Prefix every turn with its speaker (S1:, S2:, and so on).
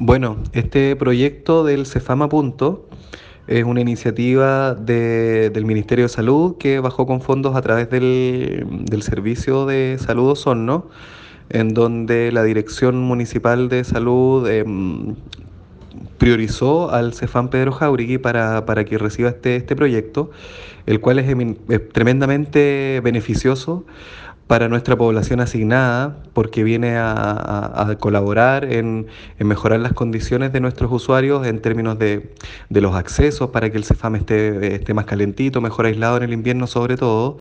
S1: Bueno, este proyecto del Cefama Punto es una iniciativa de- del Ministerio de Salud que bajó con fondos a través del, del Servicio de Salud Osorno, en donde la Dirección Municipal de Salud em, priorizó al Cefam Pedro Jauregui para, para que reciba este, este proyecto, el cual es, es tremendamente beneficioso para nuestra población asignada, porque viene a, a- a colaborar en, en mejorar las condiciones de nuestros usuarios en términos de, de los accesos, para que el Cefam esté, esté más calentito, mejor aislado en el invierno sobre todo.